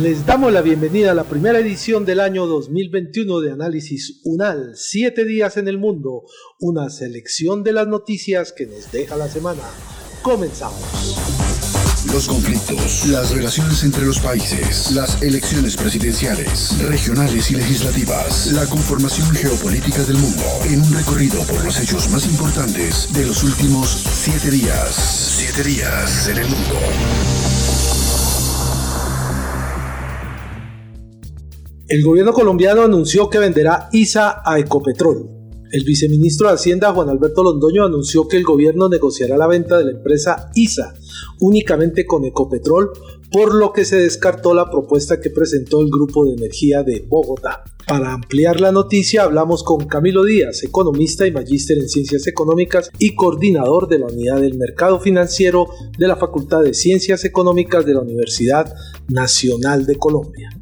Les damos la bienvenida a la primera edición del año 2021 de Análisis UNAL, Siete días en el mundo, una selección de las noticias que nos deja la semana. Comenzamos. Los conflictos, las relaciones entre los países, las elecciones presidenciales, regionales y legislativas, la conformación geopolítica del mundo, en un recorrido por los hechos más importantes de los últimos siete días. Siete días en el mundo. El gobierno colombiano anunció que venderá ISA a Ecopetrol. El viceministro de Hacienda Juan Alberto Londoño anunció que el gobierno negociará la venta de la empresa ISA únicamente con Ecopetrol, por lo que se descartó la propuesta que presentó el Grupo de Energía de Bogotá. Para ampliar la noticia hablamos con Camilo Díaz, economista y magíster en Ciencias Económicas y coordinador de la Unidad del Mercado Financiero de la Facultad de Ciencias Económicas de la Universidad Nacional de Colombia.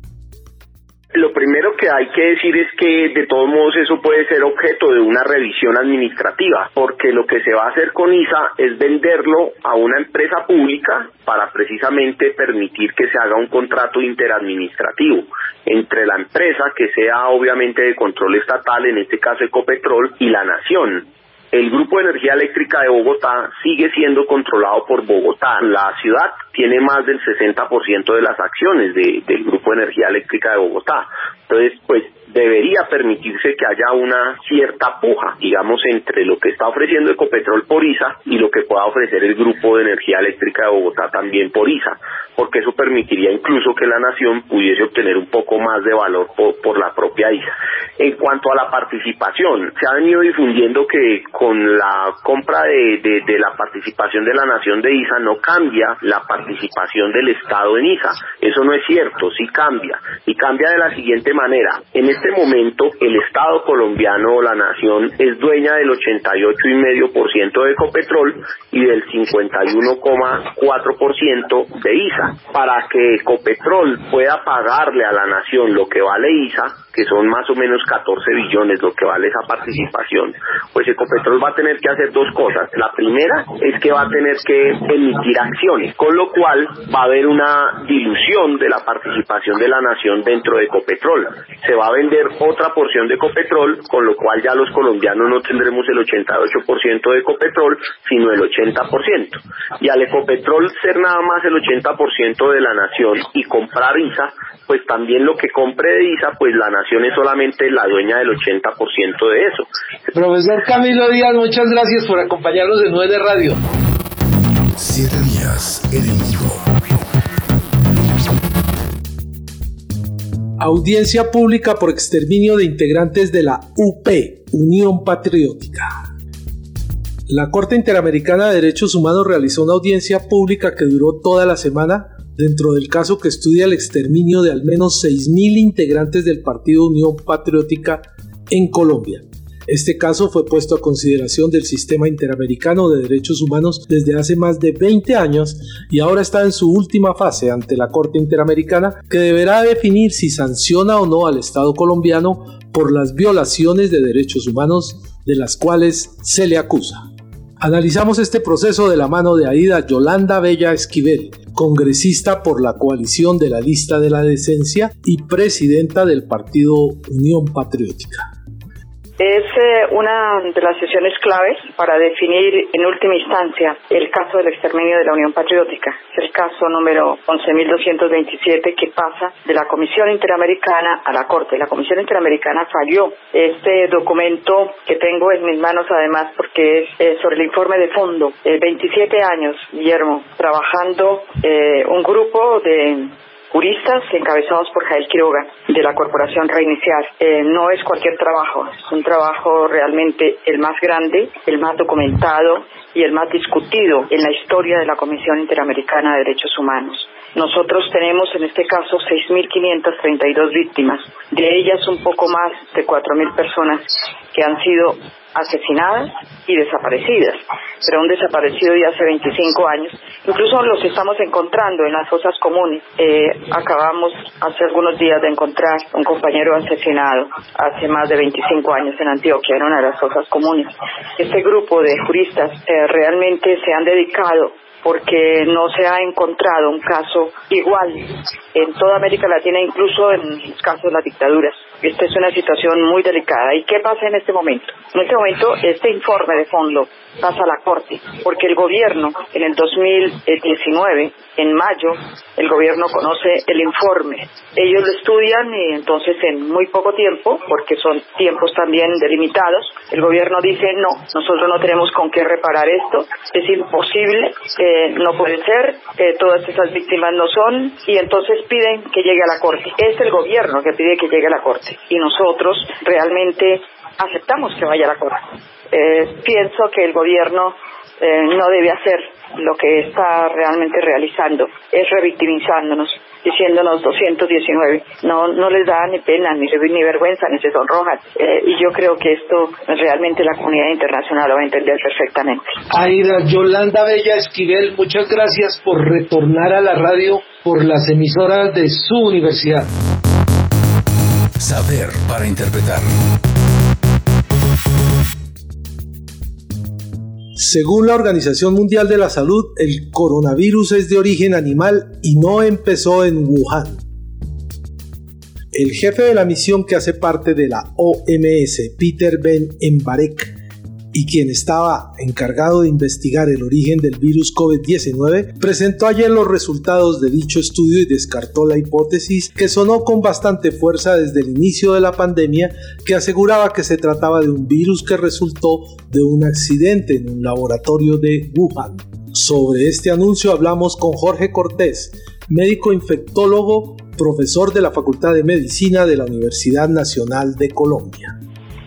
Lo primero que hay que decir es que de todos modos eso puede ser objeto de una revisión administrativa, porque lo que se va a hacer con ISA es venderlo a una empresa pública para precisamente permitir que se haga un contrato interadministrativo entre la empresa, que sea obviamente de control estatal, en este caso Ecopetrol, y la nación. El Grupo de Energía Eléctrica de Bogotá sigue siendo controlado por Bogotá. La ciudad tiene más del 60% de las acciones del Grupo de Energía Eléctrica de Bogotá. Entonces, pues debería permitirse que haya una cierta puja, digamos, entre lo que está ofreciendo Ecopetrol por ISA y lo que pueda ofrecer el Grupo de Energía Eléctrica de Bogotá también por ISA, porque eso permitiría incluso que la nación pudiese obtener un poco más de valor por, la propia ISA. En cuanto a la participación, se ha venido difundiendo que con la compra de, de la participación de la nación de ISA no cambia la participación del Estado en ISA. Eso no es cierto, sí cambia. Y cambia de la siguiente manera. En este momento el Estado colombiano o la nación es dueña del 88,5% de Ecopetrol y del 51,4% de ISA. Para que Ecopetrol pueda pagarle a la nación lo que vale ISA, que son más o menos 14 billones lo que vale esa participación, pues Ecopetrol va a tener que hacer dos cosas. La primera es que va a tener que emitir acciones, con lo cual va a haber una dilución de la participación de la nación dentro de Ecopetrol. Se va a vender otra porción de Ecopetrol, con lo cual ya los colombianos no tendremos el 88% de Ecopetrol, sino el 80%. Y al Ecopetrol ser nada más el 80% de la nación y comprar ISA, pues también lo que compre de ISA, pues la nación es solamente la dueña del 80% de eso. Profesor Camilo Díaz, muchas gracias por acompañarnos en 9 de Radio. Siete días en. Audiencia pública por exterminio de integrantes de la UP, Unión Patriótica. La Corte Interamericana de Derechos Humanos realizó una audiencia pública que duró toda la semana dentro del caso que estudia el exterminio de al menos 6.000 integrantes del Partido Unión Patriótica en Colombia. Este caso fue puesto a consideración del Sistema Interamericano de Derechos Humanos desde hace más de 20 años y ahora está en su última fase ante la Corte Interamericana que deberá definir si sanciona o no al Estado colombiano por las violaciones de derechos humanos de las cuales se le acusa. Analizamos este proceso de la mano de Aida Yolanda Bella Esquivel, congresista por la coalición de la lista de la decencia y presidenta del partido Unión Patriótica. Es eh, una de las sesiones claves para definir en última instancia el caso del exterminio de la Unión Patriótica. Es el caso número 11.227 que pasa de la Comisión Interamericana a la Corte. La Comisión Interamericana falló. Este documento que tengo en mis manos además porque es sobre el informe de fondo. 27 años, Guillermo, trabajando eh, un grupo de juristas encabezados por Jael Quiroga de la Corporación Reiniciar. Eh, no es cualquier trabajo, es un trabajo realmente el más grande, el más documentado y el más discutido en la historia de la Comisión Interamericana de Derechos Humanos. Nosotros tenemos en este caso 6.532 víctimas. De ellas un poco más de 4.000 personas que han sido asesinadas y desaparecidas, pero un desaparecido de hace 25 años. Incluso los estamos encontrando en las fosas comunes. Eh, acabamos hace algunos días de encontrar un compañero asesinado hace más de 25 años en Antioquia, en una de las fosas comunes. Este grupo de juristas eh, realmente se han dedicado porque no se ha encontrado un caso igual en toda América Latina, incluso en los casos de las dictaduras. Esta es una situación muy delicada. ¿Y qué pasa en este momento? En este momento, este informe de fondo pasa a la Corte, porque el gobierno en el 2019, en mayo, el gobierno conoce el informe. Ellos lo estudian y entonces en muy poco tiempo, porque son tiempos también delimitados, el gobierno dice no, nosotros no tenemos con qué reparar esto, es imposible, eh, no puede ser, eh, todas esas víctimas no son y entonces piden que llegue a la Corte. Es el gobierno que pide que llegue a la Corte y nosotros realmente aceptamos que vaya a la Corte. Eh, pienso que el gobierno eh, no debe hacer lo que está realmente realizando, es revictimizándonos, diciéndonos 219. No, no les da ni pena, ni, ni vergüenza, ni se sonrojan. Eh, y yo creo que esto realmente la comunidad internacional lo va a entender perfectamente. Aida Yolanda Bella Esquivel, muchas gracias por retornar a la radio por las emisoras de su universidad. Saber para interpretar. Según la Organización Mundial de la Salud, el coronavirus es de origen animal y no empezó en Wuhan. El jefe de la misión que hace parte de la OMS, Peter Ben Embarek, y quien estaba encargado de investigar el origen del virus COVID-19, presentó ayer los resultados de dicho estudio y descartó la hipótesis que sonó con bastante fuerza desde el inicio de la pandemia que aseguraba que se trataba de un virus que resultó de un accidente en un laboratorio de Wuhan. Sobre este anuncio hablamos con Jorge Cortés, médico infectólogo, profesor de la Facultad de Medicina de la Universidad Nacional de Colombia.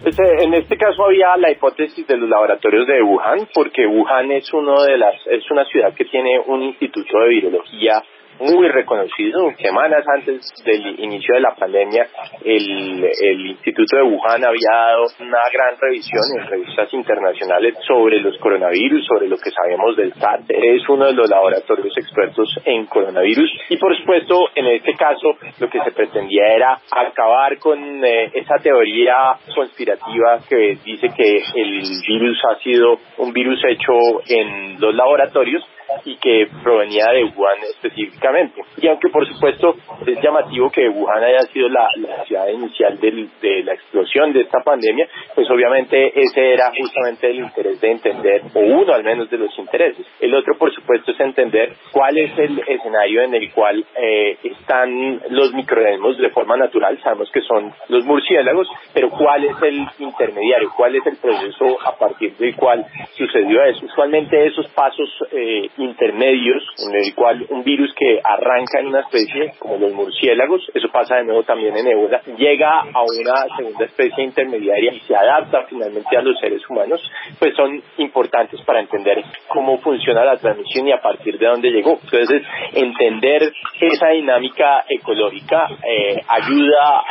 Pues, eh, en este caso había la hipótesis de los laboratorios de Wuhan, porque Wuhan es uno de las es una ciudad que tiene un instituto de virología muy reconocido. Semanas antes del inicio de la pandemia, el, el Instituto de Wuhan había dado una gran revisión en revistas internacionales sobre los coronavirus, sobre lo que sabemos del SARS. Es uno de los laboratorios expertos en coronavirus y, por supuesto, en este caso, lo que se pretendía era acabar con eh, esa teoría conspirativa que dice que el virus ha sido un virus hecho en los laboratorios y que provenía de Wuhan específicamente. Y aunque por supuesto es llamativo que Wuhan haya sido la, ciudad inicial de la explosión de esta pandemia, pues obviamente ese era justamente el interés de entender, o uno al menos de los intereses. El otro por supuesto es entender cuál es el escenario en el cual eh, están los microorganismos de forma natural, sabemos que son los murciélagos, pero cuál es el intermediario, cuál es el proceso a partir del cual sucedió eso. Usualmente esos pasos eh, intermedios en el cual un virus que arranca en una especie como los murciélagos, eso pasa de nuevo también en ébola, llega a una segunda especie intermediaria y se adapta finalmente a los seres humanos, pues son importantes para entender cómo funciona la transmisión y a partir de dónde llegó. Entonces, entender esa dinámica ecológica eh, ayuda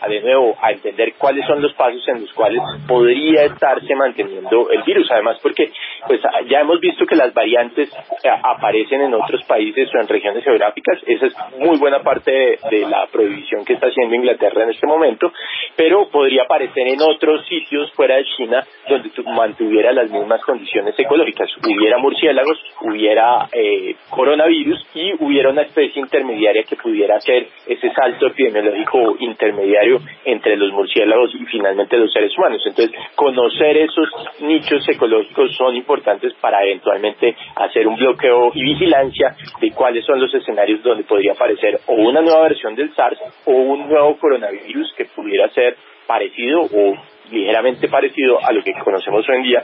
a, de nuevo, a entender cuáles son los pasos en los cuales podría estarse manteniendo el virus. Además, porque pues ya hemos visto que las variantes aparecen en otros países o en regiones geográficas. Esa es muy buena parte de, la prohibición que está haciendo Inglaterra en este momento, pero podría aparecer en otros sitios fuera de China donde mantuviera las mismas condiciones ecológicas. Hubiera murciélagos, hubiera eh, coronavirus y hubiera una especie intermediaria que pudiera hacer ese salto epidemiológico intermediario entre los murciélagos y finalmente los seres humanos. Entonces, conocer esos nichos ecológicos son importantes para eventualmente hacer un bloqueo y vigilancia de cuáles son los escenarios donde podría aparecer o una nueva versión del SARS o un nuevo coronavirus que pudiera ser parecido o ligeramente parecido a lo que conocemos hoy en día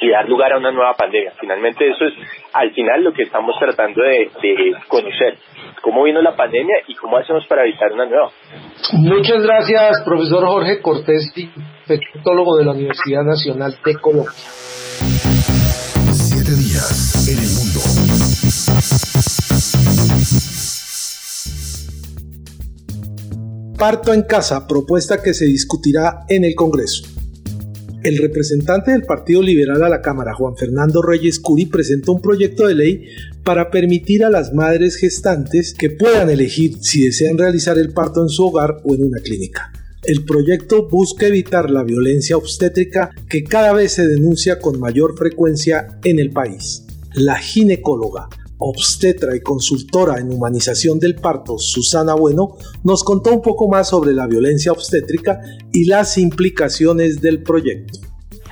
y dar lugar a una nueva pandemia. Finalmente eso es al final lo que estamos tratando de, conocer, cómo vino la pandemia y cómo hacemos para evitar una nueva. Muchas gracias, profesor Jorge Cortés, infectólogo de la Universidad Nacional de Colombia. Parto en casa, propuesta que se discutirá en el Congreso. El representante del Partido Liberal a la Cámara, Juan Fernando Reyes Curi, presentó un proyecto de ley para permitir a las madres gestantes que puedan elegir si desean realizar el parto en su hogar o en una clínica. El proyecto busca evitar la violencia obstétrica que cada vez se denuncia con mayor frecuencia en el país. La ginecóloga obstetra y consultora en humanización del parto, Susana Bueno, nos contó un poco más sobre la violencia obstétrica y las implicaciones del proyecto.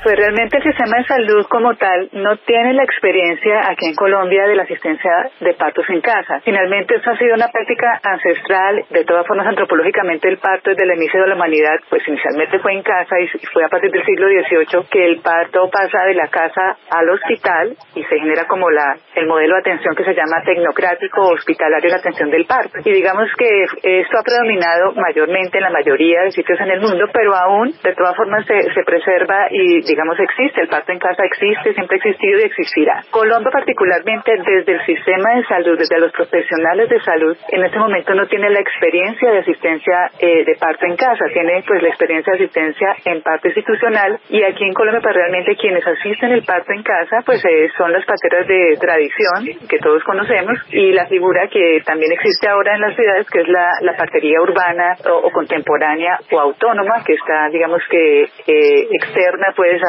Pues realmente el sistema de salud como tal no tiene la experiencia aquí en Colombia de la asistencia de partos en casa. Finalmente esto ha sido una práctica ancestral, de todas formas antropológicamente el parto desde el inicio de la humanidad, pues inicialmente fue en casa y fue a partir del siglo XVIII que el parto pasa de la casa al hospital y se genera como la el modelo de atención que se llama tecnocrático hospitalario la atención del parto. Y digamos que esto ha predominado mayormente en la mayoría de sitios en el mundo, pero aún de todas formas se, se preserva y digamos, existe, el parto en casa existe, siempre ha existido y existirá. Colombia particularmente desde el sistema de salud, desde los profesionales de salud, en este momento no tiene la experiencia de asistencia eh, de parto en casa, tiene pues la experiencia de asistencia en parto institucional y aquí en Colombia pues realmente quienes asisten el parto en casa pues eh, son las parteras de tradición que todos conocemos y la figura que también existe ahora en las ciudades que es la, la partería urbana o, contemporánea o autónoma que está digamos que eh, externa pues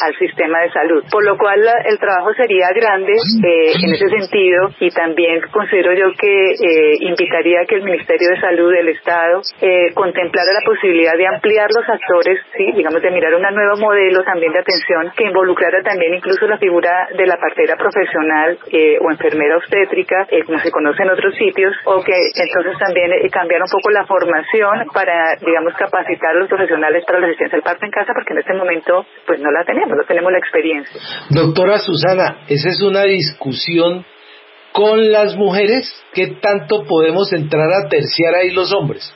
al sistema de salud. Por lo cual el trabajo sería grande eh, en ese sentido y también considero yo que eh, invitaría a que el Ministerio de Salud del Estado eh, contemplara la posibilidad de ampliar los actores, sí, digamos de mirar un nuevo modelo también de atención que involucrara también incluso la figura de la partera profesional o enfermera obstétrica, como se conoce en otros sitios, o que entonces también cambiar un poco la formación para, digamos, capacitar a los profesionales para la asistencia al parto en casa, porque en este momento pues no la tenemos, no tenemos la experiencia. Doctora Susana, esa es una discusión con las mujeres, ¿qué tanto podemos entrar a terciar ahí los hombres?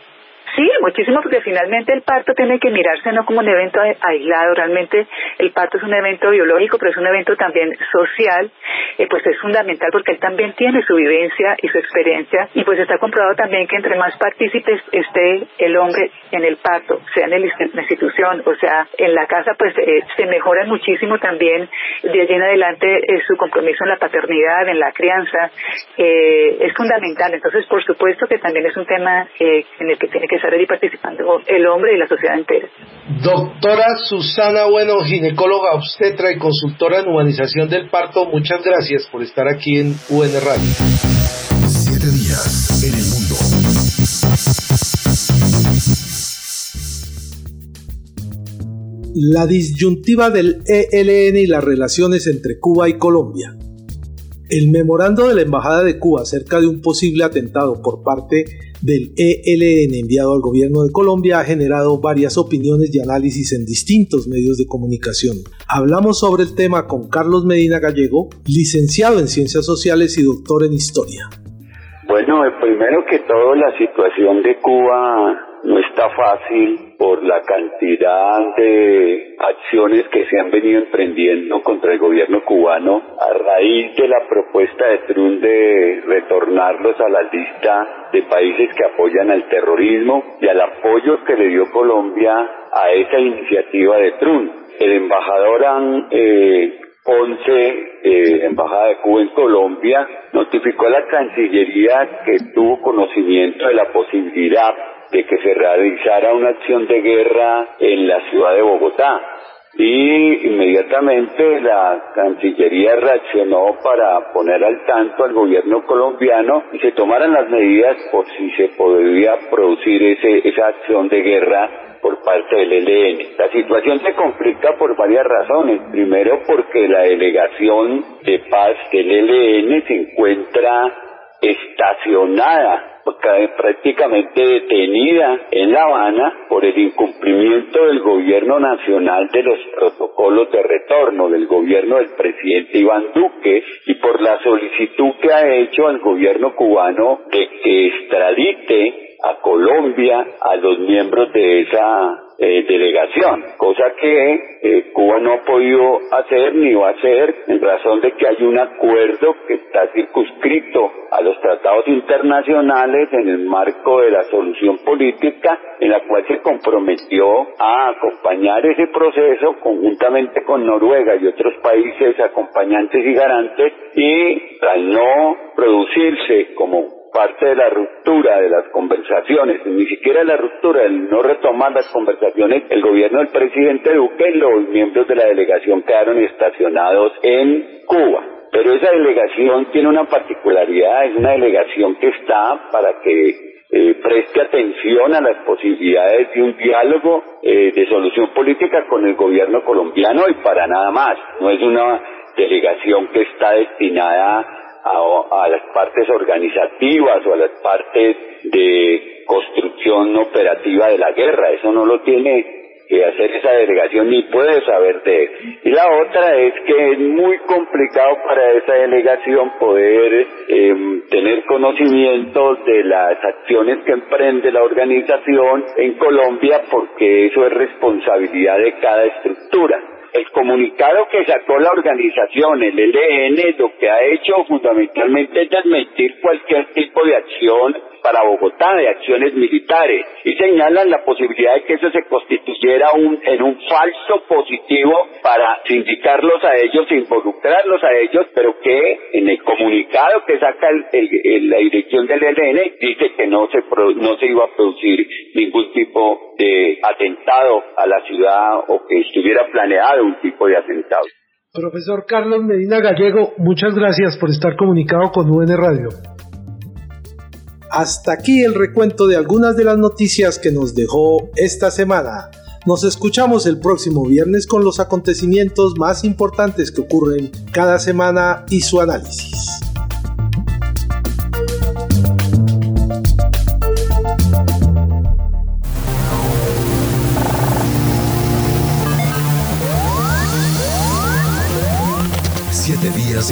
Sí, muchísimo, porque finalmente el parto tiene que mirarse no como un evento aislado, realmente el parto es un evento biológico, pero es un evento también social, eh, pues es fundamental porque él también tiene su vivencia y su experiencia, y pues está comprobado también que entre más partícipes esté el hombre en el parto, sea en, la institución o sea en la casa, pues eh, se mejora muchísimo también de allí en adelante eh, su compromiso en la paternidad, en la crianza, es fundamental. Entonces, por supuesto que también es un tema en el que tiene que estar participando el hombre y la sociedad entera. Doctora Susana Bueno, ginecóloga obstetra y consultora en humanización del parto, muchas gracias por estar aquí en UN Radio. Siete días en el mundo. La disyuntiva del ELN y las relaciones entre Cuba y Colombia. El memorando de la Embajada de Cuba acerca de un posible atentado por parte del ELN enviado al gobierno de Colombia ha generado varias opiniones y análisis en distintos medios de comunicación. Hablamos sobre el tema con Carlos Medina Gallego, licenciado en Ciencias Sociales y doctor en Historia. Bueno, primero que todo la situación de Cuba no está fácil por la cantidad de acciones que se han venido emprendiendo contra el gobierno cubano a raíz de la propuesta de Trump de retornarlos a la lista de países que apoyan al terrorismo y al apoyo que le dio Colombia a esa iniciativa de Trump. El embajador eh, Ponce, eh, Embajada de Cuba en Colombia, notificó a la Cancillería que tuvo conocimiento de la posibilidad de que se realizara una acción de guerra en la ciudad de Bogotá. Y inmediatamente la Cancillería reaccionó para poner al tanto al gobierno colombiano y se tomaran las medidas por si se podría producir ese, esa acción de guerra por parte del ELN. La situación se complica por varias razones. Primero porque la delegación de paz del ELN se encuentra estacionada prácticamente detenida en La Habana por el incumplimiento del gobierno nacional de los protocolos de retorno del gobierno del presidente Iván Duque y por la solicitud que ha hecho al gobierno cubano de que extradite a Colombia a los miembros de esa eh, delegación, cosa que eh, Cuba no ha podido hacer ni va a hacer en razón de que hay un acuerdo que está circunscrito a los tratados internacionales en el marco de la solución política en la cual se comprometió a acompañar ese proceso conjuntamente con Noruega y otros países acompañantes y garantes y al no producirse como parte de la ruptura de las conversaciones, ni siquiera la ruptura, el no retomar las conversaciones, el gobierno del presidente Duque y los miembros de la delegación quedaron estacionados en Cuba. Pero esa delegación tiene una particularidad, es una delegación que está para que eh, preste atención a las posibilidades de un diálogo eh, de solución política con el gobierno colombiano y para nada más. No es una delegación que está destinada a, las partes organizativas o a las partes de construcción operativa de la guerra. Eso no lo tiene que hacer esa delegación ni puede saber de él. Y la otra es que es muy complicado para esa delegación poder em, tener conocimiento de las acciones que emprende la organización en Colombia porque eso es responsabilidad de cada estructura. El comunicado que sacó la organización, el LN, lo que ha hecho fundamentalmente es desmentir cualquier tipo de acción para Bogotá de acciones militares y señalan la posibilidad de que eso se constituyera un, en un falso positivo para sindicarlos a ellos, involucrarlos a ellos, pero que en el comunicado que saca el, la dirección del ELN dice que no se, no se iba a producir ningún tipo de atentado a la ciudad o que estuviera planeado un tipo de atentado. Profesor Carlos Medina Gallego, muchas gracias por estar comunicado con UN Radio. Hasta aquí el recuento de algunas de las noticias que nos dejó esta semana. Nos escuchamos el próximo viernes con los acontecimientos más importantes que ocurren cada semana y su análisis.